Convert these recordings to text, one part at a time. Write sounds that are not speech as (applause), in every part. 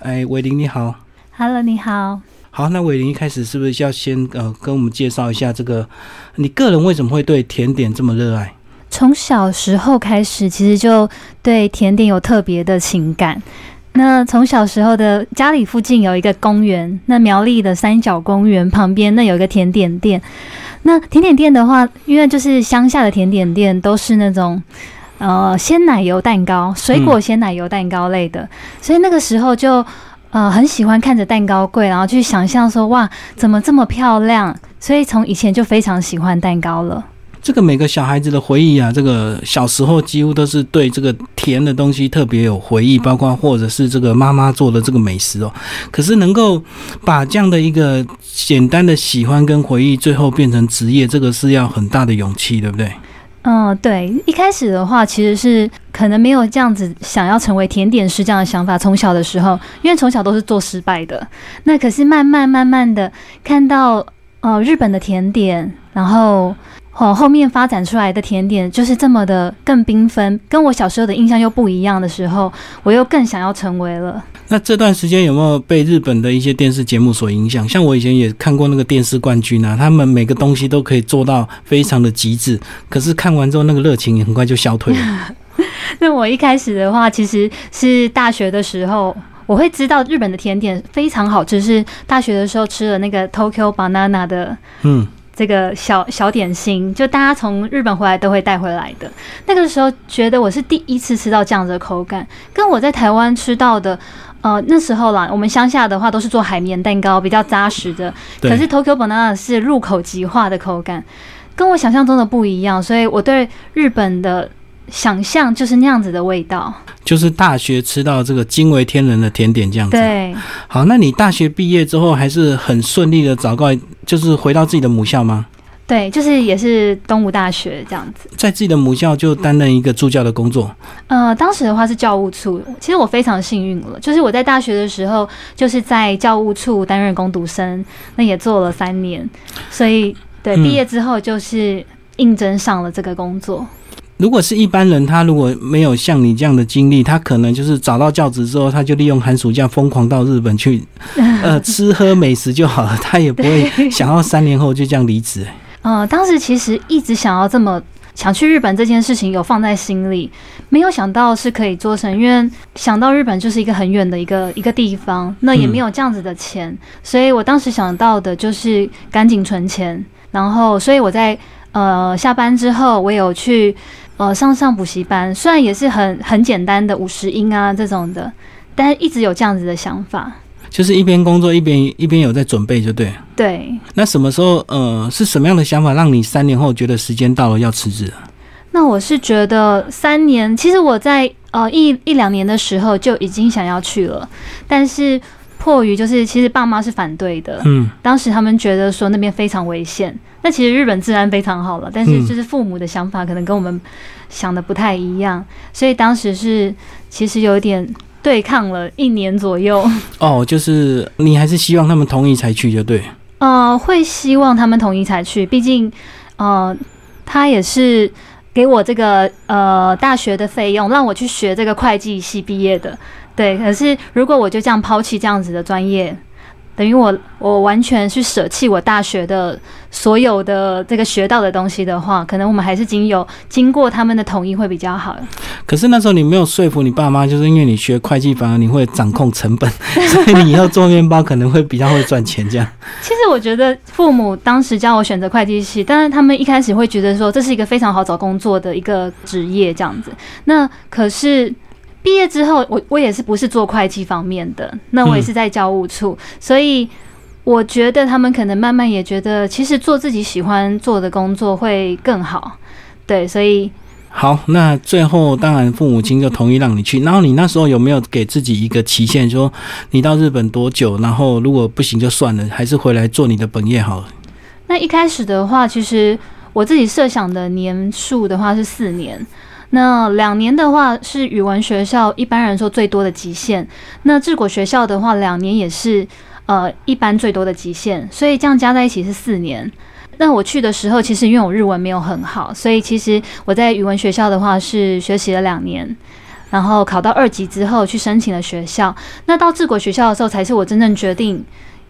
哎，伟林你好，Hello，你好。好，那伟林一开始是不是要先呃跟我们介绍一下这个你个人为什么会对甜点这么热爱？从小时候开始，其实就对甜点有特别的情感。那从小时候的家里附近有一个公园，那苗栗的三角公园旁边那有一个甜点店。那甜点店的话，因为就是乡下的甜点店都是那种呃鲜奶油蛋糕、水果鲜奶油蛋糕类的，所以那个时候就呃很喜欢看着蛋糕柜，然后去想象说哇怎么这么漂亮，所以从以前就非常喜欢蛋糕了。这个每个小孩子的回忆啊，这个小时候几乎都是对这个甜的东西特别有回忆，包括或者是这个妈妈做的这个美食哦。可是能够把这样的一个简单的喜欢跟回忆，最后变成职业，这个是要很大的勇气，对不对？嗯，对。一开始的话，其实是可能没有这样子想要成为甜点师这样的想法。从小的时候，因为从小都是做失败的，那可是慢慢慢慢的看到呃日本的甜点，然后。哦，后面发展出来的甜点就是这么的更缤纷，跟我小时候的印象又不一样的时候，我又更想要成为了。那这段时间有没有被日本的一些电视节目所影响？像我以前也看过那个电视冠军啊，他们每个东西都可以做到非常的极致，可是看完之后那个热情也很快就消退了。(laughs) 那我一开始的话，其实是大学的时候，我会知道日本的甜点非常好吃，是大学的时候吃了那个 Tokyo Banana 的，嗯。这个小小点心，就大家从日本回来都会带回来的。那个时候觉得我是第一次吃到这样的口感，跟我在台湾吃到的，呃，那时候啦，我们乡下的话都是做海绵蛋糕，比较扎实的。可是 Tokyo Banana 是入口即化的口感，跟我想象中的不一样，所以我对日本的。想象就是那样子的味道，就是大学吃到这个惊为天人的甜点这样子。对，好，那你大学毕业之后还是很顺利的找到，就是回到自己的母校吗？对，就是也是东吴大学这样子，在自己的母校就担任一个助教的工作。呃，当时的话是教务处，其实我非常幸运了，就是我在大学的时候就是在教务处担任攻读生，那也做了三年，所以对毕业之后就是应征上了这个工作。如果是一般人，他如果没有像你这样的经历，他可能就是找到教职之后，他就利用寒暑假疯狂到日本去，(laughs) 呃，吃喝美食就好了，他也不会 (laughs) 想要三年后就这样离职。呃，当时其实一直想要这么想去日本这件事情有放在心里，没有想到是可以做成，因为想到日本就是一个很远的一个一个地方，那也没有这样子的钱，所以我当时想到的就是赶紧存钱，然后所以我在呃下班之后，我有去。呃，上上补习班，虽然也是很很简单的五十音啊这种的，但是一直有这样子的想法，就是一边工作一边一边有在准备，就对。对。那什么时候呃是什么样的想法让你三年后觉得时间到了要辞职？那我是觉得三年，其实我在呃一一两年的时候就已经想要去了，但是。迫于就是其实爸妈是反对的，嗯，当时他们觉得说那边非常危险。那其实日本治安非常好了，但是就是父母的想法可能跟我们想的不太一样，所以当时是其实有点对抗了一年左右。(laughs) 哦，就是你还是希望他们同意才去就对。(laughs) 呃，会希望他们同意才去，毕竟呃，他也是给我这个呃大学的费用，让我去学这个会计系毕业的。对，可是如果我就这样抛弃这样子的专业，等于我我完全去舍弃我大学的所有的这个学到的东西的话，可能我们还是经有经过他们的同意会比较好。可是那时候你没有说服你爸妈，就是因为你学会计，反而你会掌控成本，(laughs) 所以你以后做面包可能会比较会赚钱。这样。其实我觉得父母当时叫我选择会计系，但是他们一开始会觉得说这是一个非常好找工作的一个职业这样子。那可是。毕业之后，我我也是不是做会计方面的，那我也是在教务处，所以我觉得他们可能慢慢也觉得，其实做自己喜欢做的工作会更好，对，所以好，那最后当然父母亲就同意让你去，然后你那时候有没有给自己一个期限，说你到日本多久，然后如果不行就算了，还是回来做你的本业好了？那一开始的话，其实我自己设想的年数的话是四年。那两年的话是语文学校一般人说最多的极限，那治国学校的话两年也是呃一般最多的极限，所以这样加在一起是四年。那我去的时候，其实因为我日文没有很好，所以其实我在语文学校的话是学习了两年，然后考到二级之后去申请了学校。那到治国学校的时候，才是我真正决定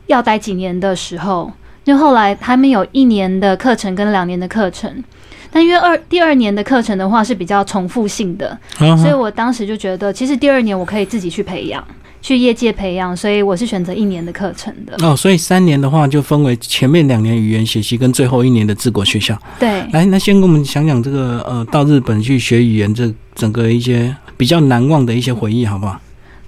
要待几年的时候。就后来他们有一年的课程跟两年的课程，但因为二第二年的课程的话是比较重复性的，所以我当时就觉得，其实第二年我可以自己去培养。去业界培养，所以我是选择一年的课程的。哦，所以三年的话就分为前面两年语言学习跟最后一年的治国学校。对，来，那先跟我们讲讲这个呃，到日本去学语言这整个一些比较难忘的一些回忆，好不好？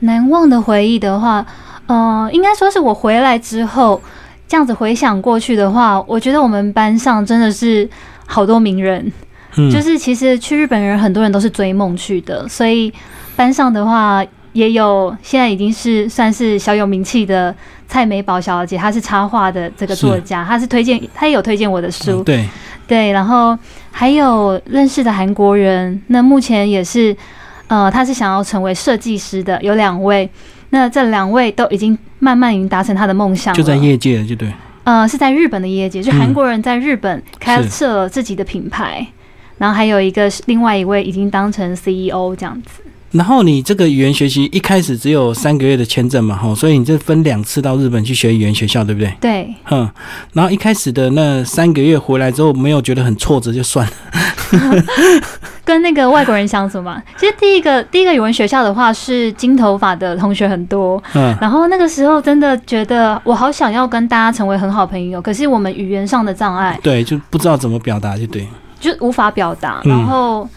难忘的回忆的话，呃，应该说是我回来之后这样子回想过去的话，我觉得我们班上真的是好多名人，嗯，就是其实去日本人很多人都是追梦去的，所以班上的话。也有现在已经是算是小有名气的蔡美宝小姐，她是插画的这个作家，她是推荐，她也有推荐我的书，对。对，然后还有认识的韩国人，那目前也是，呃，他是想要成为设计师的，有两位，那这两位都已经慢慢已经达成他的梦想，就在业界，就对，呃，是在日本的业界，就韩国人在日本开设了自己的品牌，然后还有一个另外一位已经当成 CEO 这样子。然后你这个语言学习一开始只有三个月的签证嘛，哈，所以你这分两次到日本去学语言学校，对不对？对。哼，然后一开始的那三个月回来之后，没有觉得很挫折就算了。(laughs) 跟那个外国人相处嘛，其实第一个第一个语文学校的话是金头发的同学很多，嗯，然后那个时候真的觉得我好想要跟大家成为很好朋友，可是我们语言上的障碍，对，就不知道怎么表达，就对，就无法表达，然后。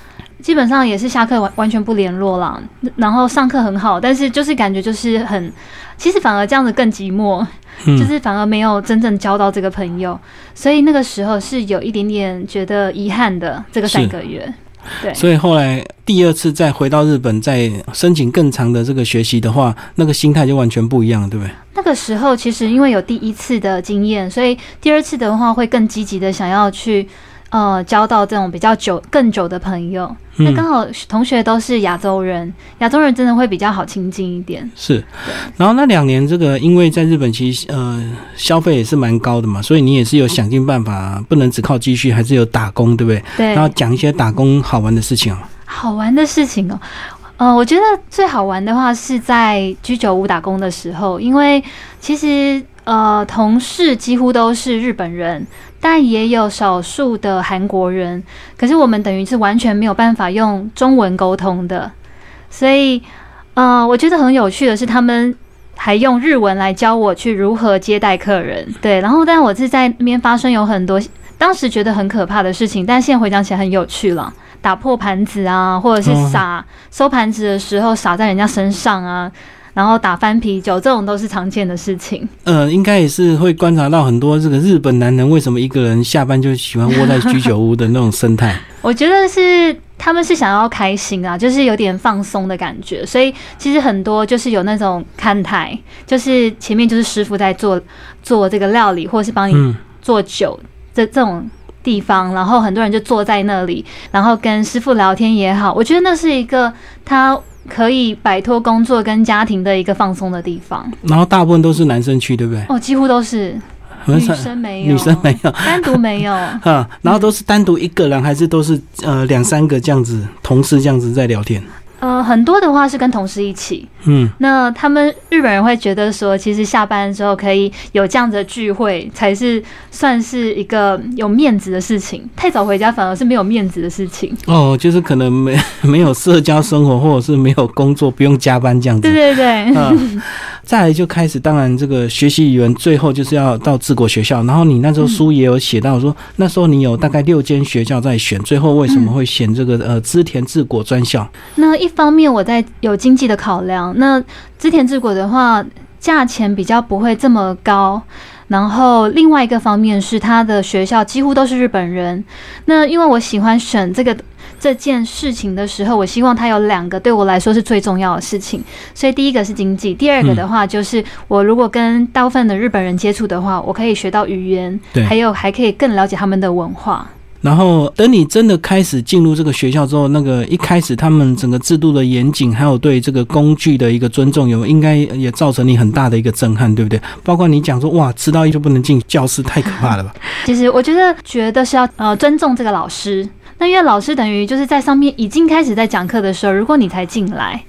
基本上也是下课完完全不联络了，然后上课很好，但是就是感觉就是很，其实反而这样子更寂寞，就是反而没有真正交到这个朋友，所以那个时候是有一点点觉得遗憾的。这个三个月，对，所以后来第二次再回到日本再申请更长的这个学习的话，那个心态就完全不一样，对不对？那个时候其实因为有第一次的经验，所以第二次的话会更积极的想要去。呃，交到这种比较久、更久的朋友，那刚好同学都是亚洲人，亚洲人真的会比较好亲近一点。是，然后那两年这个，因为在日本其实呃消费也是蛮高的嘛，所以你也是有想尽办法，不能只靠积蓄，还是有打工，对不对？对。然后讲一些打工好玩的事情哦。好玩的事情哦，呃，我觉得最好玩的话是在居酒屋打工的时候，因为其实呃同事几乎都是日本人。但也有少数的韩国人，可是我们等于是完全没有办法用中文沟通的，所以，呃，我觉得很有趣的是，他们还用日文来教我去如何接待客人。对，然后，但我是在那边发生有很多当时觉得很可怕的事情，但现在回想起来很有趣了，打破盘子啊，或者是撒 (laughs) 收盘子的时候撒在人家身上啊。然后打翻啤酒，这种都是常见的事情。呃，应该也是会观察到很多这个日本男人为什么一个人下班就喜欢窝在居酒屋的那种生态。(laughs) 我觉得是他们是想要开心啊，就是有点放松的感觉。所以其实很多就是有那种看台，就是前面就是师傅在做做这个料理，或者是帮你做酒这这种地方，然后很多人就坐在那里，然后跟师傅聊天也好。我觉得那是一个他。可以摆脱工作跟家庭的一个放松的地方，然后大部分都是男生去，对不对？哦，几乎都是，女生没有，女生没有，单独没有。(laughs) 哈，然后都是单独一个人，还是都是呃两三个这样子，同事这样子在聊天。呃，很多的话是跟同事一起，嗯，那他们日本人会觉得说，其实下班之后可以有这样的聚会，才是算是一个有面子的事情。太早回家反而是没有面子的事情。哦，就是可能没 (laughs) 没有社交生活，或者是没有工作，不用加班这样子。对对对。嗯，再来就开始，当然这个学习语言，最后就是要到治国学校。然后你那时候书也有写到说，那时候你有大概六间学校在选，最后为什么会选这个呃织田治国专校？那一。一方面我在有经济的考量，那织田治国的话，价钱比较不会这么高。然后另外一个方面是他的学校几乎都是日本人。那因为我喜欢选这个这件事情的时候，我希望他有两个对我来说是最重要的事情。所以第一个是经济，第二个的话就是我如果跟大部分的日本人接触的话，我可以学到语言，还有还可以更了解他们的文化。然后等你真的开始进入这个学校之后，那个一开始他们整个制度的严谨，还有对这个工具的一个尊重，有应该也造成你很大的一个震撼，对不对？包括你讲说，哇，迟到一就不能进教室，太可怕了吧？其实我觉得，觉得是要呃尊重这个老师。那因为老师等于就是在上面已经开始在讲课的时候，如果你才进来。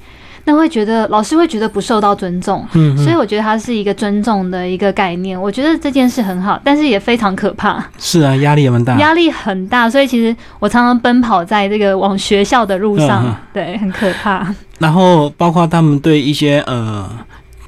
那会觉得老师会觉得不受到尊重，嗯，所以我觉得它是一个尊重的一个概念。我觉得这件事很好，但是也非常可怕。是啊，压力也蛮大，压力很大。所以其实我常常奔跑在这个往学校的路上，对，很可怕。(laughs) 然后包括他们对一些呃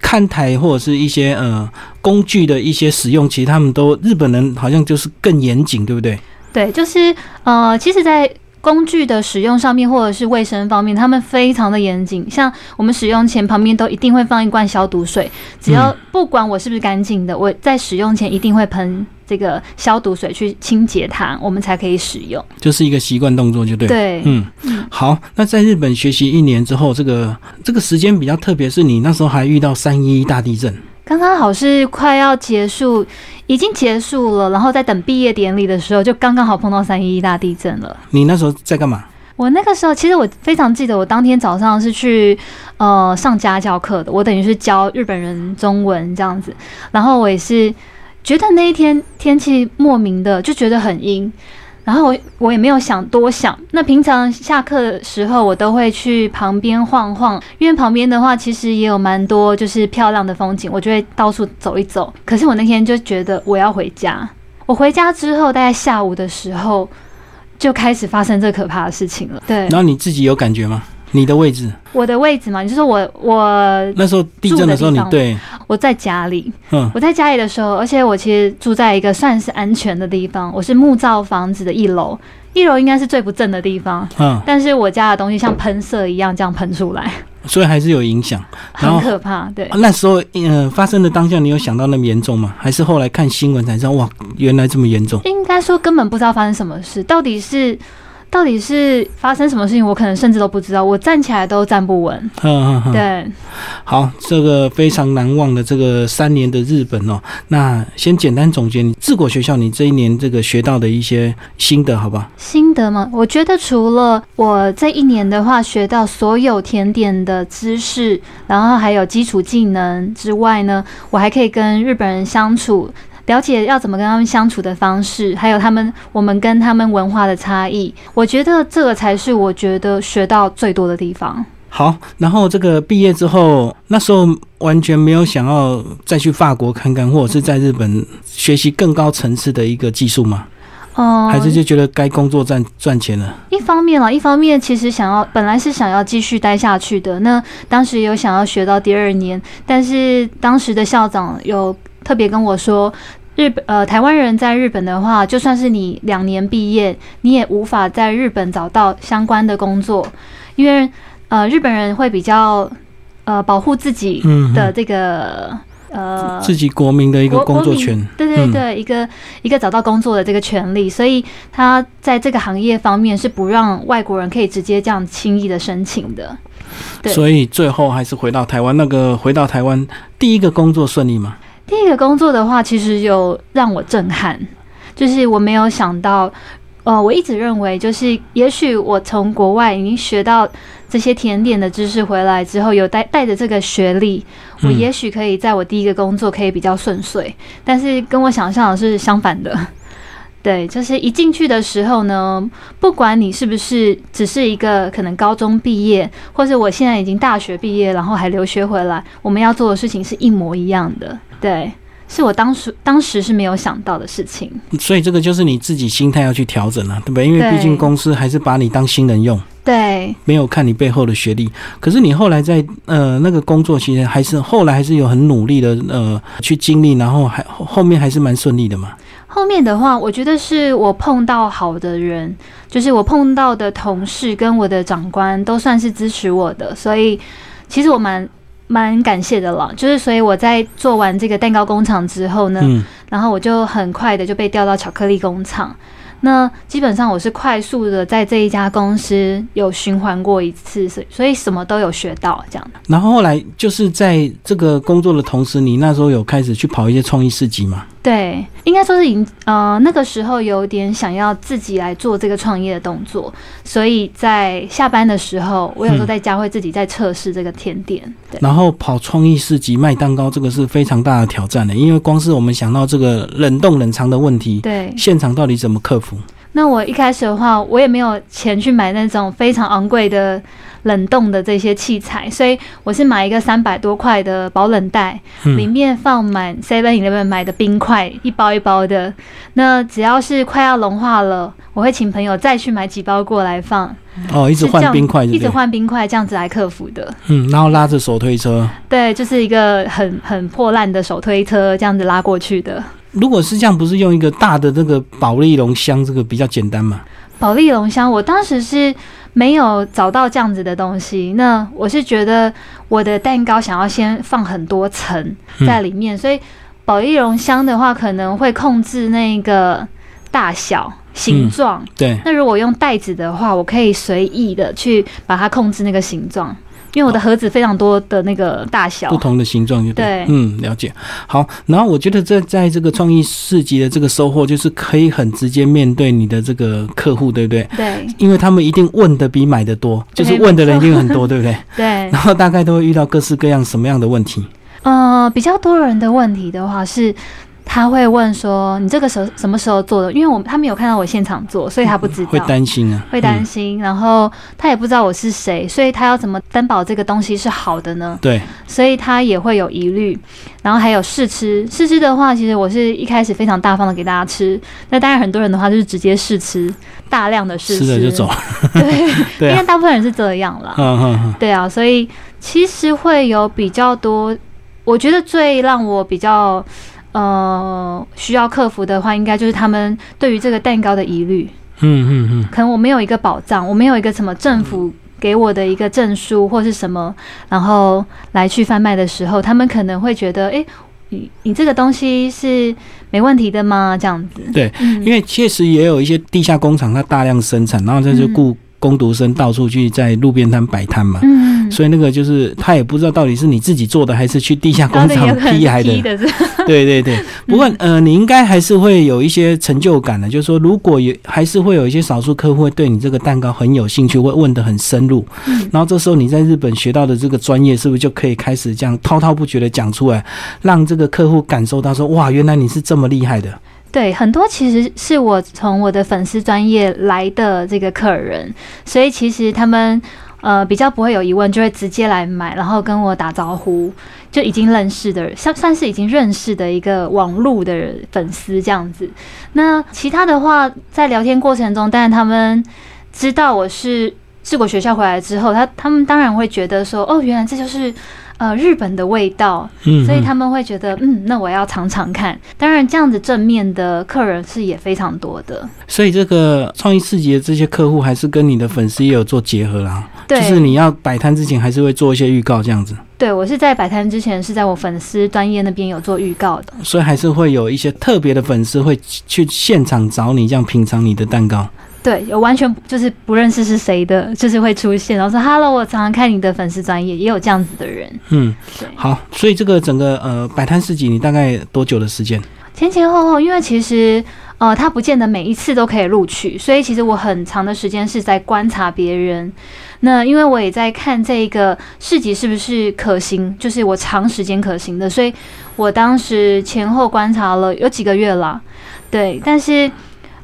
看台或者是一些呃工具的一些使用，其实他们都日本人好像就是更严谨，对不对？对，就是呃，其实，在工具的使用上面，或者是卫生方面，他们非常的严谨。像我们使用前旁边都一定会放一罐消毒水，只要不管我是不是干净的，我在使用前一定会喷这个消毒水去清洁它，我们才可以使用。就是一个习惯动作，就对。对，嗯，好。那在日本学习一年之后，这个这个时间比较特别，是你那时候还遇到三一大地震。刚刚好是快要结束，已经结束了，然后在等毕业典礼的时候，就刚刚好碰到三一一大地震了。你那时候在干嘛？我那个时候其实我非常记得，我当天早上是去呃上家教课的，我等于是教日本人中文这样子，然后我也是觉得那一天天气莫名的就觉得很阴。然后我我也没有想多想。那平常下课的时候，我都会去旁边晃晃，因为旁边的话其实也有蛮多就是漂亮的风景，我就会到处走一走。可是我那天就觉得我要回家。我回家之后，大概下午的时候就开始发生这可怕的事情了。对。然后你自己有感觉吗？你的位置，我的位置嘛，你就说我我那时候地震的时候，你对，我在家里，嗯，我在家里的时候，而且我其实住在一个算是安全的地方，我是木造房子的一楼，一楼应该是最不正的地方，嗯，但是我家的东西像喷射一样这样喷出来，所以还是有影响，很可怕，对。那时候，呃，发生的当下，你有想到那么严重吗？还是后来看新闻才知道，哇，原来这么严重？应该说根本不知道发生什么事，到底是。到底是发生什么事情？我可能甚至都不知道。我站起来都站不稳。嗯嗯对。好，这个非常难忘的这个三年的日本哦。那先简单总结你治国学校你这一年这个学到的一些心得，好吧？心得吗？我觉得除了我这一年的话学到所有甜点的知识，然后还有基础技能之外呢，我还可以跟日本人相处。了解要怎么跟他们相处的方式，还有他们我们跟他们文化的差异，我觉得这个才是我觉得学到最多的地方。好，然后这个毕业之后，那时候完全没有想要再去法国看看，或者是在日本学习更高层次的一个技术吗？哦，还是就觉得该工作赚赚钱了。一方面了，一方面其实想要本来是想要继续待下去的，那当时有想要学到第二年，但是当时的校长有特别跟我说。日本呃，台湾人在日本的话，就算是你两年毕业，你也无法在日本找到相关的工作，因为呃，日本人会比较呃保护自己的这个呃自己国民的一个工作权，对对对，一个一个找到工作的这个权利，所以他在这个行业方面是不让外国人可以直接这样轻易的申请的。所以最后还是回到台湾，那个回到台湾第一个工作顺利吗？第一个工作的话，其实有让我震撼，就是我没有想到，呃，我一直认为，就是也许我从国外已经学到这些甜点的知识回来之后，有带带着这个学历，我也许可以在我第一个工作可以比较顺遂，但是跟我想象的是相反的。(laughs) 对，就是一进去的时候呢，不管你是不是只是一个可能高中毕业，或者我现在已经大学毕业，然后还留学回来，我们要做的事情是一模一样的。对，是我当时当时是没有想到的事情。所以这个就是你自己心态要去调整了，对不对？因为毕竟公司还是把你当新人用，对，没有看你背后的学历。可是你后来在呃那个工作，其实还是后来还是有很努力的呃去经历，然后还后面还是蛮顺利的嘛。后面的话，我觉得是我碰到好的人，就是我碰到的同事跟我的长官都算是支持我的，所以其实我蛮蛮感谢的了。就是所以我在做完这个蛋糕工厂之后呢，然后我就很快的就被调到巧克力工厂。那基本上我是快速的在这一家公司有循环过一次，所所以什么都有学到这样。然后后来就是在这个工作的同时，你那时候有开始去跑一些创意市集吗？对，应该说是已经呃那个时候有点想要自己来做这个创业的动作，所以在下班的时候，我有时候在家会自己在测试这个甜点。然后跑创意市集卖蛋糕，这个是非常大的挑战的，因为光是我们想到这个冷冻冷藏的问题，对，现场到底怎么克服？那我一开始的话，我也没有钱去买那种非常昂贵的冷冻的这些器材，所以我是买一个三百多块的保冷袋，里面放满 Seven Eleven 买的冰块，一包一包的。那只要是快要融化了，我会请朋友再去买几包过来放。哦，一直换冰块，一直换冰块，这样子来克服的。嗯，然后拉着手推车。对，就是一个很很破烂的手推车，这样子拉过去的。如果是这样，不是用一个大的那个保利龙箱，这个比较简单嘛？保利龙箱，我当时是没有找到这样子的东西。那我是觉得我的蛋糕想要先放很多层在里面，所以保利龙箱的话可能会控制那个大小。形状对，那如果用袋子的话，我可以随意的去把它控制那个形状，因为我的盒子非常多的那个大小，不同的形状就对，嗯，了解。好，然后我觉得在在这个创意市集的这个收获，就是可以很直接面对你的这个客户，对不对？对，因为他们一定问的比买的多，就是问的人一定很多，(laughs) 对不对？对，然后大概都会遇到各式各样什么样的问题？呃，比较多人的问题的话是。他会问说：“你这个时候什么时候做的？因为我他没有看到我现场做，所以他不知道。会担心啊，会担心。然后他也不知道我是谁，所以他要怎么担保这个东西是好的呢？对，所以他也会有疑虑。然后还有试吃，试吃的话，其实我是一开始非常大方的给大家吃。那当然，很多人的话就是直接试吃，大量的试吃了就走。对，(laughs) 因为大部分人是这样了。嗯嗯对啊，所以其实会有比较多。我觉得最让我比较。呃，需要克服的话，应该就是他们对于这个蛋糕的疑虑。嗯嗯嗯，可能我没有一个保障，我没有一个什么政府给我的一个证书或是什么，然后来去贩卖的时候，他们可能会觉得，哎，你你这个东西是没问题的吗？这样子。对，因为确实也有一些地下工厂，它大量生产，然后这就雇工读生到处去在路边摊摆摊嘛。嗯。所以那个就是他也不知道到底是你自己做的还是去地下工厂批来 (laughs) 的。对对对。不过呃，你应该还是会有一些成就感的，就是说如果有还是会有一些少数客户会对你这个蛋糕很有兴趣，会问的很深入。嗯。然后这时候你在日本学到的这个专业，是不是就可以开始这样滔滔不绝的讲出来，让这个客户感受到说哇，原来你是这么厉害的。对，很多其实是我从我的粉丝专业来的这个客人，所以其实他们。呃，比较不会有疑问，就会直接来买，然后跟我打招呼，就已经认识的，算算是已经认识的一个网络的粉丝这样子。那其他的话，在聊天过程中，但是他们知道我是治国学校回来之后，他他们当然会觉得说，哦，原来这就是。呃，日本的味道，所以他们会觉得，嗯，那我要尝尝看。当然，这样子正面的客人是也非常多的。所以，这个创意市集的这些客户，还是跟你的粉丝也有做结合啦。对，就是你要摆摊之前，还是会做一些预告这样子。对，我是在摆摊之前，是在我粉丝专业那边有做预告的。所以，还是会有一些特别的粉丝会去现场找你，这样品尝你的蛋糕。对，有完全就是不认识是谁的，就是会出现，然后说 “hello”，我常常看你的粉丝专业，也有这样子的人。嗯，对。好，所以这个整个呃摆摊市集，你大概多久的时间？前前后后，因为其实呃，他不见得每一次都可以录取，所以其实我很长的时间是在观察别人。那因为我也在看这个市集是不是可行，就是我长时间可行的，所以我当时前后观察了有几个月了。对，但是。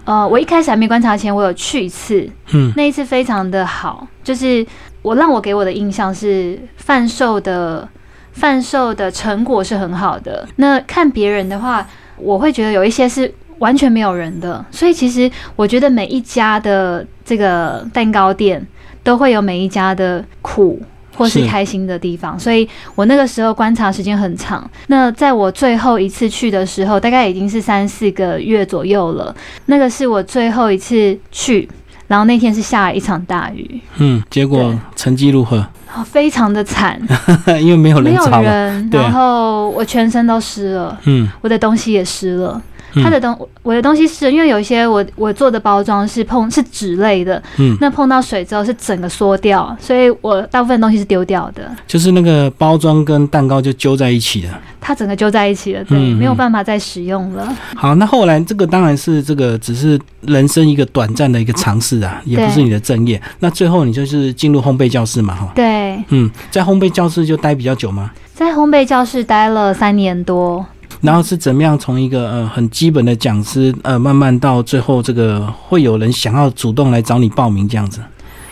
呃，我一开始还没观察前，我有去一次，嗯，那一次非常的好，就是我让我给我的印象是贩售的贩售的成果是很好的。那看别人的话，我会觉得有一些是完全没有人的，所以其实我觉得每一家的这个蛋糕店都会有每一家的苦。或是开心的地方，所以我那个时候观察时间很长。那在我最后一次去的时候，大概已经是三四个月左右了。那个是我最后一次去，然后那天是下了一场大雨。嗯，结果成绩如何？非常的惨，(laughs) 因为没有人，没有人，然后我全身都湿了，嗯，我的东西也湿了。他的东，我的东西是因为有一些我我做的包装是碰是纸类的，嗯，那碰到水之后是整个缩掉，所以我大部分东西是丢掉的。就是那个包装跟蛋糕就揪在一起了，它整个揪在一起了，对，没有办法再使用了。好，那后来这个当然是这个只是人生一个短暂的一个尝试啊，也不是你的正业。那最后你就是进入烘焙教室嘛，哈，对，嗯，在烘焙教室就待比较久吗？在烘焙教室待了三年多。然后是怎么样从一个呃很基本的讲师，呃，慢慢到最后这个会有人想要主动来找你报名这样子。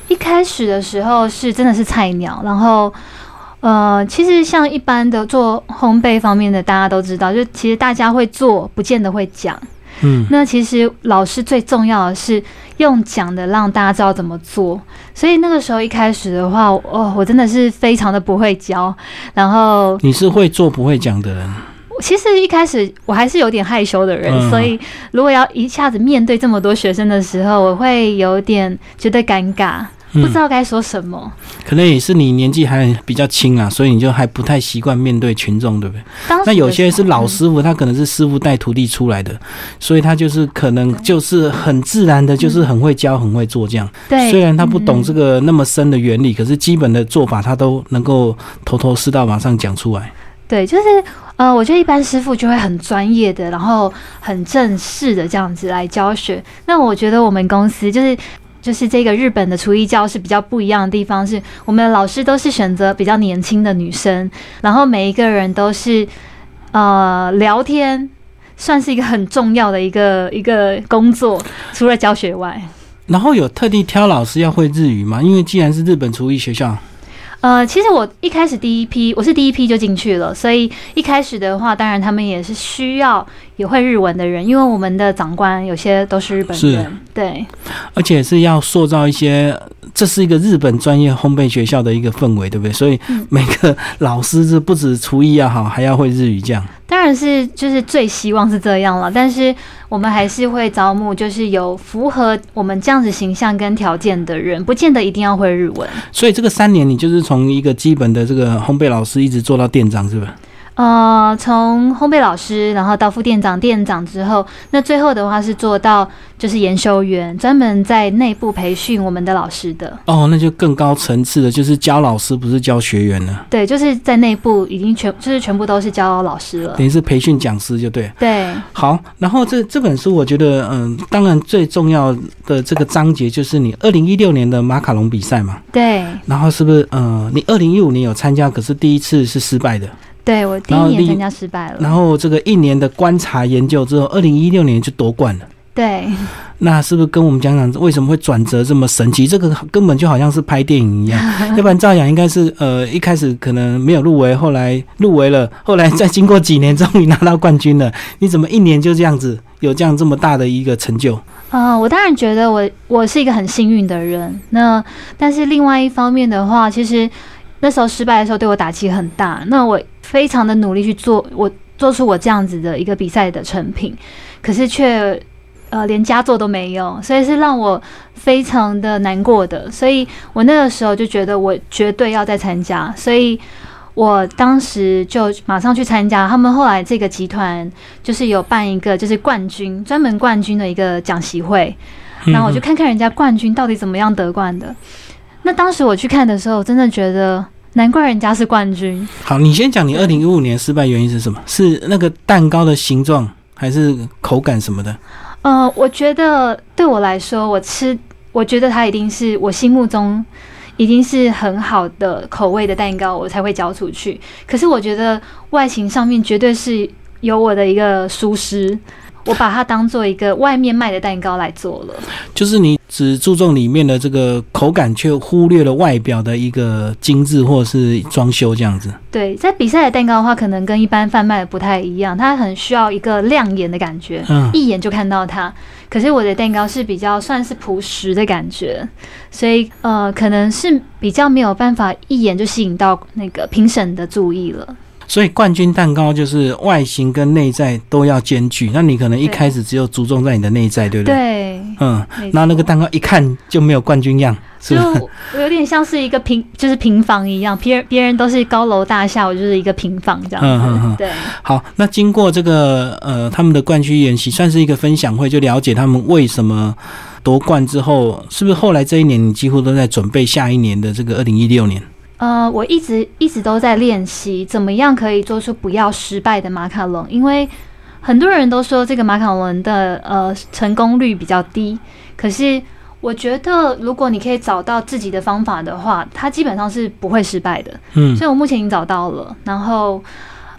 一开始的时候是真的是菜鸟，然后呃，其实像一般的做烘焙方面的，大家都知道，就其实大家会做，不见得会讲。嗯，那其实老师最重要的是用讲的让大家知道怎么做。所以那个时候一开始的话，哦，我真的是非常的不会教。然后你是会做不会讲的人。其实一开始我还是有点害羞的人，所以如果要一下子面对这么多学生的时候，我会有点觉得尴尬。不知道该说什么，可能也是你年纪还比较轻啊，所以你就还不太习惯面对群众，对不对？那有些是老师傅，他可能是师傅带徒弟出来的，所以他就是可能就是很自然的，就是很会教、很会做这样。对，虽然他不懂这个那么深的原理，可是基本的做法他都能够头头是道，马上讲出来。对，就是呃，我觉得一般师傅就会很专业的，然后很正式的这样子来教学。那我觉得我们公司就是。就是这个日本的厨艺教室比较不一样的地方，是我们的老师都是选择比较年轻的女生，然后每一个人都是呃聊天，算是一个很重要的一个一个工作，除了教学外。然后有特地挑老师要会日语吗？因为既然是日本厨艺学校。呃，其实我一开始第一批我是第一批就进去了，所以一开始的话，当然他们也是需要也会日文的人，因为我们的长官有些都是日本人，对，而且是要塑造一些。这是一个日本专业烘焙学校的一个氛围，对不对？所以每个老师是不止厨艺要好，还要会日语这样。当然是就是最希望是这样了，但是我们还是会招募，就是有符合我们这样子形象跟条件的人，不见得一定要会日文。所以这个三年，你就是从一个基本的这个烘焙老师，一直做到店长，是吧？呃，从烘焙老师，然后到副店长、店长之后，那最后的话是做到就是研修员，专门在内部培训我们的老师的。哦，那就更高层次的，就是教老师，不是教学员了。对，就是在内部已经全，就是全部都是教老师了，等于是培训讲师就对。对，好，然后这这本书，我觉得，嗯，当然最重要的这个章节就是你二零一六年的马卡龙比赛嘛。对。然后是不是，呃，你二零一五年有参加，可是第一次是失败的。对我第一年参加失败了，然后这个一年的观察研究之后，二零一六年就夺冠了。对，那是不是跟我们讲讲为什么会转折这么神奇？这个根本就好像是拍电影一样，(laughs) 要不然照样应该是呃一开始可能没有入围，后来入围了，后来再经过几年终于拿到冠军了。你怎么一年就这样子有这样这么大的一个成就？啊，我当然觉得我我是一个很幸运的人。那但是另外一方面的话，其实那时候失败的时候对我打击很大。那我。非常的努力去做，我做出我这样子的一个比赛的成品，可是却呃连佳作都没有，所以是让我非常的难过的。所以我那个时候就觉得我绝对要再参加，所以我当时就马上去参加。他们后来这个集团就是有办一个就是冠军专门冠军的一个讲习会，然后我就看看人家冠军到底怎么样得冠的。那当时我去看的时候，真的觉得。难怪人家是冠军。好，你先讲你二零一五年失败原因是什么？是那个蛋糕的形状，还是口感什么的？呃，我觉得对我来说，我吃，我觉得它一定是我心目中已经是很好的口味的蛋糕，我才会交出去。可是我觉得外形上面绝对是有我的一个疏失。我把它当做一个外面卖的蛋糕来做了，就是你只注重里面的这个口感，却忽略了外表的一个精致或是装修这样子。对，在比赛的蛋糕的话，可能跟一般贩卖的不太一样，它很需要一个亮眼的感觉，嗯，一眼就看到它。可是我的蛋糕是比较算是朴实的感觉，所以呃，可能是比较没有办法一眼就吸引到那个评审的注意了。所以冠军蛋糕就是外形跟内在都要兼具。那你可能一开始只有注重在你的内在，对不对？对。嗯，那那个蛋糕一看就没有冠军样，就有点像是一个平，就是平房一样。别人别人都是高楼大厦，我就是一个平房这样子。嗯嗯嗯。对。好，那经过这个呃他们的冠军演习，算是一个分享会，就了解他们为什么夺冠之后，是不是后来这一年你几乎都在准备下一年的这个二零一六年？呃，我一直一直都在练习怎么样可以做出不要失败的马卡龙，因为很多人都说这个马卡龙的呃成功率比较低，可是我觉得如果你可以找到自己的方法的话，它基本上是不会失败的。嗯，所以我目前已经找到了，然后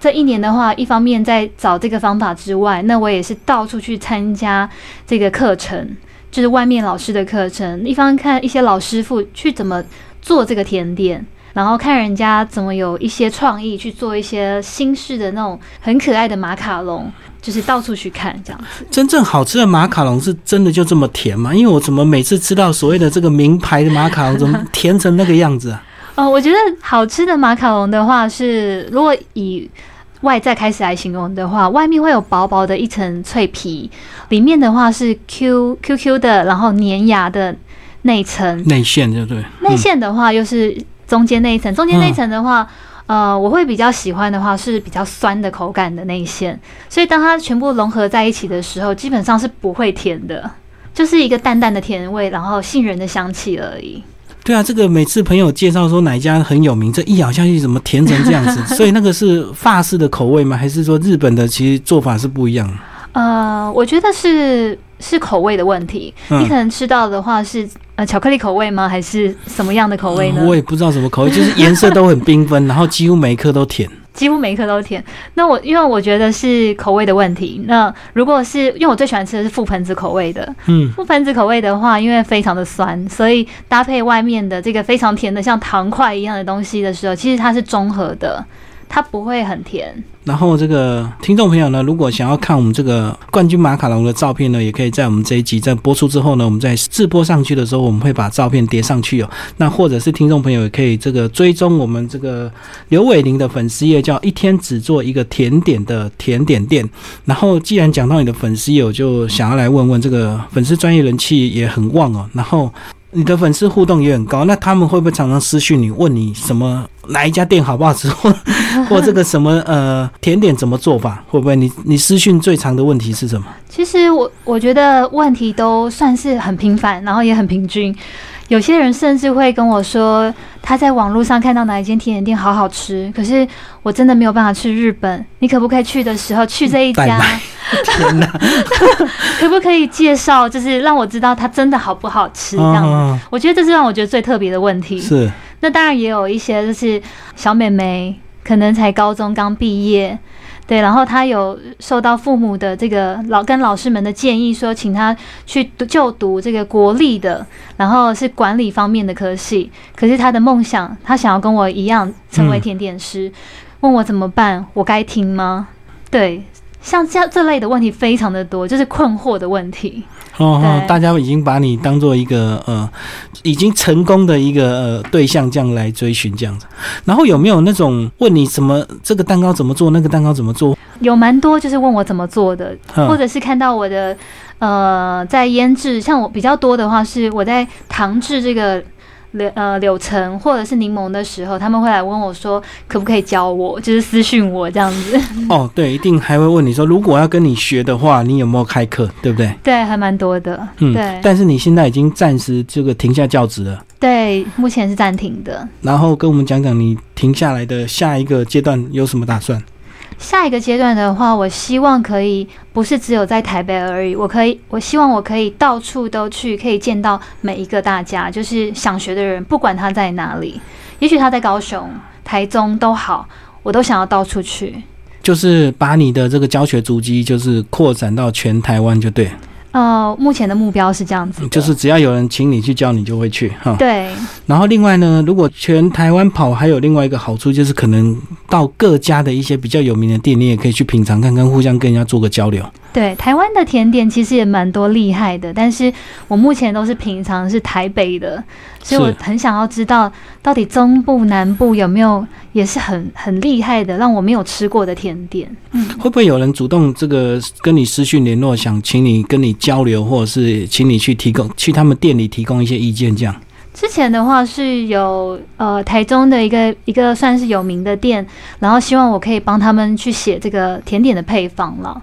这一年的话，一方面在找这个方法之外，那我也是到处去参加这个课程，就是外面老师的课程，一方看一些老师傅去怎么做这个甜点。然后看人家怎么有一些创意去做一些新式的那种很可爱的马卡龙，就是到处去看这样子。真正好吃的马卡龙是真的就这么甜吗？因为我怎么每次吃到所谓的这个名牌的马卡龙，怎么甜成那个样子啊？哦，(laughs) 我觉得好吃的马卡龙的话是，如果以外在开始来形容的话，外面会有薄薄的一层脆皮，里面的话是 Q Q Q 的，然后粘牙的内层内馅，对不对？内馅的话又是。中间那一层，中间那一层的话，呃，我会比较喜欢的话是比较酸的口感的内馅，所以当它全部融合在一起的时候，基本上是不会甜的，就是一个淡淡的甜味，然后杏仁的香气而已。对啊，这个每次朋友介绍说哪家很有名，这一咬下去怎么甜成这样子？(laughs) 所以那个是法式的口味吗？还是说日本的其实做法是不一样？呃，我觉得是是口味的问题。你可能吃到的话是呃巧克力口味吗？还是什么样的口味呢？我也不知道什么口味，就是颜色都很缤纷，(laughs) 然后几乎每一颗都甜，几乎每一颗都甜。那我因为我觉得是口味的问题。那如果是因为我最喜欢吃的是覆盆子口味的，嗯，覆盆子口味的话，因为非常的酸，所以搭配外面的这个非常甜的像糖块一样的东西的时候，其实它是中和的。它不会很甜。然后这个听众朋友呢，如果想要看我们这个冠军马卡龙的照片呢，也可以在我们这一集在播出之后呢，我们在直播上去的时候，我们会把照片叠上去哦。那或者是听众朋友也可以这个追踪我们这个刘伟玲的粉丝页，叫一天只做一个甜点的甜点店。然后既然讲到你的粉丝页，我就想要来问问这个粉丝专业人气也很旺哦。然后。你的粉丝互动也很高，那他们会不会常常私讯你，问你什么哪一家店好不好吃，或 (laughs) 或这个什么呃甜点怎么做法？会不会你你私讯最长的问题是什么？其实我我觉得问题都算是很频繁，然后也很平均。有些人甚至会跟我说，他在网络上看到哪一间甜点店好好吃，可是我真的没有办法去日本。你可不可以去的时候去这一家？(laughs) 天哪！可不可以介绍，就是让我知道它真的好不好吃？这样，我觉得这是让我觉得最特别的问题。是。那当然也有一些就是小美眉，可能才高中刚毕业。对，然后他有受到父母的这个老跟老师们的建议，说请他去就读这个国立的，然后是管理方面的科系。可是他的梦想，他想要跟我一样成为甜点师，问我怎么办？我该听吗？对，像这这类的问题非常的多，就是困惑的问题。哦，大家已经把你当做一个呃，已经成功的一个呃对象，这样来追寻这样子。然后有没有那种问你什么这个蛋糕怎么做，那个蛋糕怎么做？有蛮多，就是问我怎么做的，或者是看到我的呃在腌制，像我比较多的话是我在糖制这个。柳呃柳橙或者是柠檬的时候，他们会来问我说，可不可以教我，就是私讯我这样子。(laughs) 哦，对，一定还会问你说，如果要跟你学的话，你有没有开课，对不对？对，还蛮多的。嗯，对。但是你现在已经暂时这个停下教职了。对，目前是暂停的。然后跟我们讲讲你停下来的下一个阶段有什么打算？下一个阶段的话，我希望可以不是只有在台北而已，我可以，我希望我可以到处都去，可以见到每一个大家，就是想学的人，不管他在哪里，也许他在高雄、台中都好，我都想要到处去，就是把你的这个教学足迹，就是扩展到全台湾，就对。呃，目前的目标是这样子，就是只要有人请你去教，你就会去哈。对。然后另外呢，如果全台湾跑，还有另外一个好处，就是可能到各家的一些比较有名的店，你也可以去品尝看看，互相跟人家做个交流。对，台湾的甜点其实也蛮多厉害的，但是我目前都是品尝是台北的，所以我很想要知道到底中部、南部有没有也是很很厉害的，让我没有吃过的甜点。嗯，会不会有人主动这个跟你私讯联络，想请你跟你交流，或者是请你去提供去他们店里提供一些意见？这样？之前的话是有呃台中的一个一个算是有名的店，然后希望我可以帮他们去写这个甜点的配方了。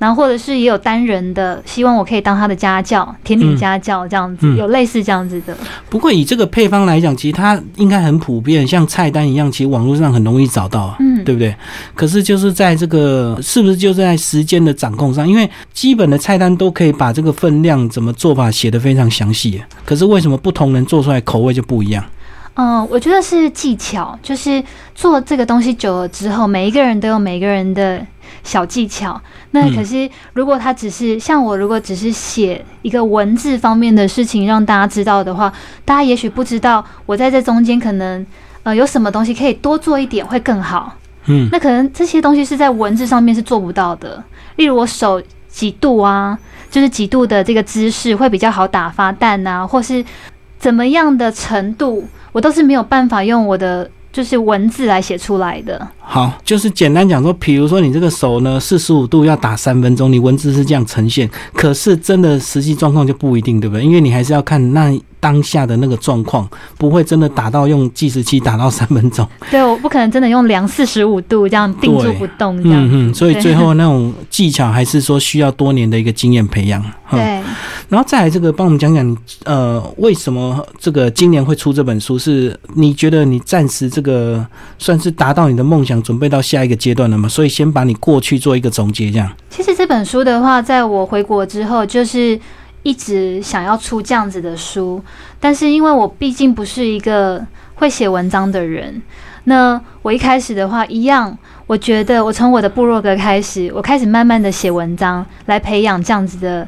然后或者是也有单人的，希望我可以当他的家教，甜点家教这样子，有类似这样子的。不过以这个配方来讲，其实它应该很普遍，像菜单一样，其实网络上很容易找到，嗯，对不对？可是就是在这个是不是就在时间的掌控上？因为基本的菜单都可以把这个分量怎么做法写得非常详细，可是为什么不同人做出来口味就不一样？嗯，我觉得是技巧，就是做这个东西久了之后，每一个人都有每个人的小技巧。那可是，如果他只是像我，如果只是写一个文字方面的事情让大家知道的话，大家也许不知道我在这中间可能呃有什么东西可以多做一点会更好。嗯，那可能这些东西是在文字上面是做不到的。例如我手几度啊，就是几度的这个姿势会比较好打发弹啊，或是怎么样的程度。我都是没有办法用我的就是文字来写出来的。好，就是简单讲说，比如说你这个手呢，四十五度要打三分钟，你文字是这样呈现，可是真的实际状况就不一定，对不对？因为你还是要看那。当下的那个状况不会真的打到用计时器打到三分钟。对，我不可能真的用量四十五度这样定住不动这样。嗯嗯，所以最后那种技巧还是说需要多年的一个经验培养。对，然后再来这个帮我们讲讲，呃，为什么这个今年会出这本书？是你觉得你暂时这个算是达到你的梦想，准备到下一个阶段了嘛？所以先把你过去做一个总结，这样。其实这本书的话，在我回国之后，就是。一直想要出这样子的书，但是因为我毕竟不是一个会写文章的人，那我一开始的话一样，我觉得我从我的部落格开始，我开始慢慢的写文章，来培养这样子的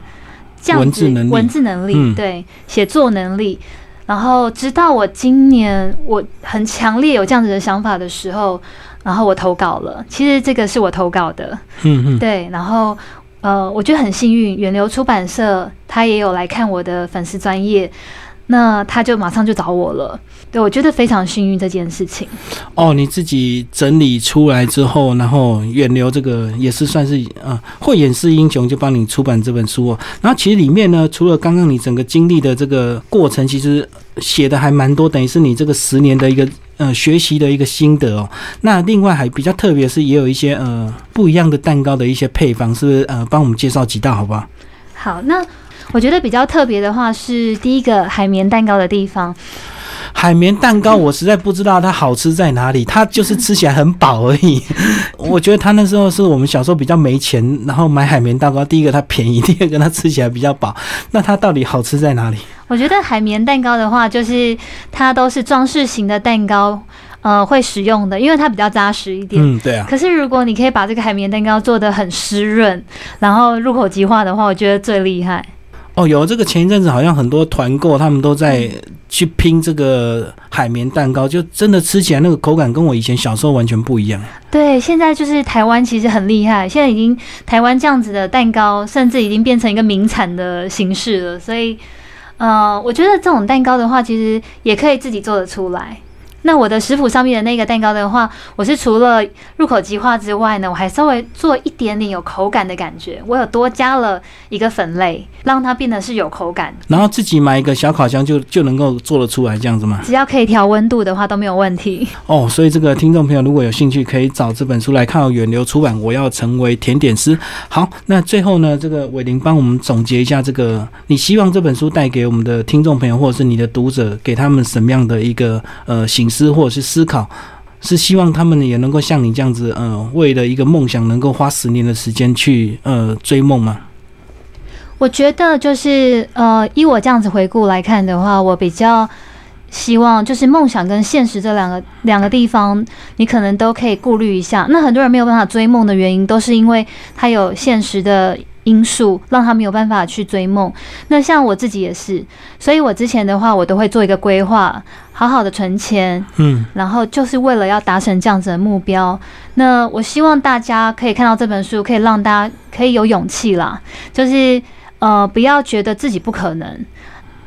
这样子文字能力，对写作能力，然后直到我今年我很强烈有这样子的想法的时候，然后我投稿了，其实这个是我投稿的，嗯嗯，对，然后。呃，我觉得很幸运，远流出版社他也有来看我的粉丝专业，那他就马上就找我了。对我觉得非常幸运这件事情。哦，你自己整理出来之后，然后远流这个也是算是呃慧眼识英雄，就帮你出版这本书哦。然后其实里面呢，除了刚刚你整个经历的这个过程，其实写的还蛮多，等于是你这个十年的一个。呃，学习的一个心得哦。那另外还比较特别是，也有一些呃不一样的蛋糕的一些配方，是不是？呃，帮我们介绍几道好不好？好，那我觉得比较特别的话是第一个海绵蛋糕的地方。海绵蛋糕，我实在不知道它好吃在哪里，它就是吃起来很饱而已。(laughs) 我觉得它那时候是我们小时候比较没钱，然后买海绵蛋糕。第一个它便宜，第二个它吃起来比较饱。那它到底好吃在哪里？我觉得海绵蛋糕的话，就是它都是装饰型的蛋糕，呃，会使用的，因为它比较扎实一点。嗯，对啊。可是如果你可以把这个海绵蛋糕做的很湿润，然后入口即化的话，我觉得最厉害。哦，有这个前一阵子好像很多团购，他们都在去拼这个海绵蛋糕，就真的吃起来那个口感跟我以前小时候完全不一样。对，现在就是台湾其实很厉害，现在已经台湾这样子的蛋糕，甚至已经变成一个名产的形式了。所以，呃，我觉得这种蛋糕的话，其实也可以自己做得出来。那我的食谱上面的那个蛋糕的话，我是除了入口即化之外呢，我还稍微做一点点有口感的感觉。我有多加了一个粉类，让它变得是有口感。然后自己买一个小烤箱就就能够做得出来这样子吗？只要可以调温度的话都没有问题。哦，所以这个听众朋友如果有兴趣，可以找这本书来看。远流出版《我要成为甜点师》。好，那最后呢，这个伟林帮我们总结一下，这个你希望这本书带给我们的听众朋友或者是你的读者，给他们什么样的一个呃形？思或者是思考，是希望他们也能够像你这样子，呃，为了一个梦想，能够花十年的时间去呃追梦吗？我觉得就是呃，依我这样子回顾来看的话，我比较希望就是梦想跟现实这两个两个地方，你可能都可以顾虑一下。那很多人没有办法追梦的原因，都是因为他有现实的。因素让他没有办法去追梦。那像我自己也是，所以我之前的话，我都会做一个规划，好好的存钱，嗯，然后就是为了要达成这样子的目标。那我希望大家可以看到这本书，可以让大家可以有勇气啦，就是呃，不要觉得自己不可能。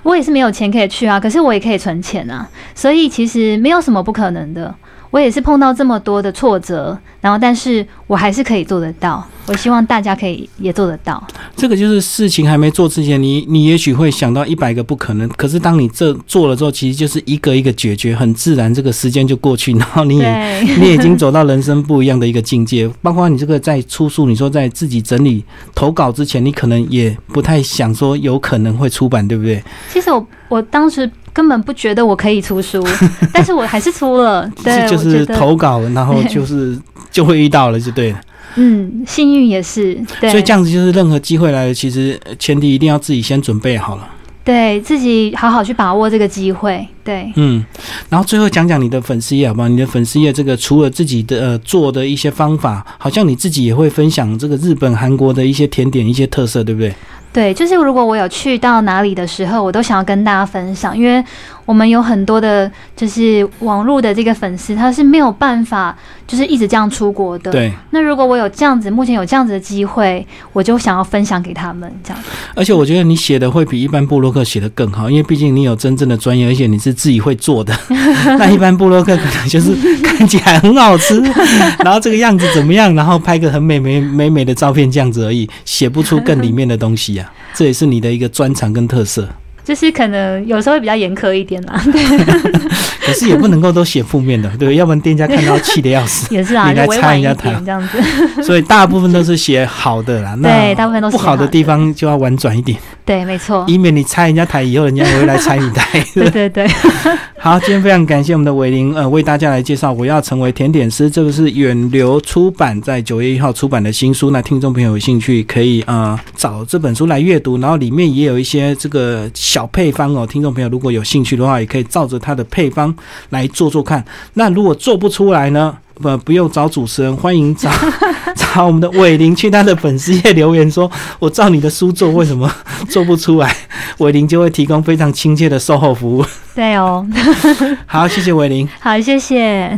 我也是没有钱可以去啊，可是我也可以存钱啊，所以其实没有什么不可能的。我也是碰到这么多的挫折，然后但是我还是可以做得到。我希望大家可以也做得到。这个就是事情还没做之前，你你也许会想到一百个不可能，可是当你这做了之后，其实就是一个一个解决，很自然，这个时间就过去，然后你也 (laughs) 你已经走到人生不一样的一个境界。包括你这个在出书，你说在自己整理投稿之前，你可能也不太想说有可能会出版，对不对？其实我我当时。根本不觉得我可以出书，(laughs) 但是我还是出了。对，就是投稿，然后就是 (laughs) 就会遇到了，就对了。嗯，幸运也是。所以这样子就是任何机会来了，其实前提一定要自己先准备好了。对自己好好去把握这个机会。对，嗯，然后最后讲讲你的粉丝页好不好？你的粉丝页这个除了自己的呃做的一些方法，好像你自己也会分享这个日本、韩国的一些甜点、一些特色，对不对？对，就是如果我有去到哪里的时候，我都想要跟大家分享，因为我们有很多的，就是网络的这个粉丝，他是没有办法，就是一直这样出国的。对。那如果我有这样子，目前有这样子的机会，我就想要分享给他们这样。而且我觉得你写的会比一般布洛克写的更好，因为毕竟你有真正的专业，而且你是自己会做的。(laughs) 那一般布洛克可能就是看起来很好吃，然后这个样子怎么样，然后拍个很美美美美的照片这样子而已，写不出更里面的东西啊。这也是你的一个专长跟特色，就是可能有时候会比较严苛一点啦。(laughs) 可是也不能够都写负面的，对，要不然店家看到气的要死。(laughs) 也是啊，你来拆人家台这样子。所以大部分都是写好的啦。对，大部分都是不好的地方就要婉转一点。对，没错。以免你拆人家台以后，人家也会来拆你台。对 (laughs) 对对。(laughs) 好，今天非常感谢我们的伟林，呃，为大家来介绍《我要成为甜点师》，这个是远流出版在九月一号出版的新书。那听众朋友有兴趣可以呃找这本书来阅读，然后里面也有一些这个小配方哦。听众朋友如果有兴趣的话，也可以照着它的配方来做做看。那如果做不出来呢？不，不用找主持人，欢迎找 (laughs) 找我们的伟林去他的粉丝页留言，说我照你的书做，为什么 (laughs) 做不出来？伟林就会提供非常亲切的售后服务。对哦，(laughs) 好，谢谢伟林。好，谢谢。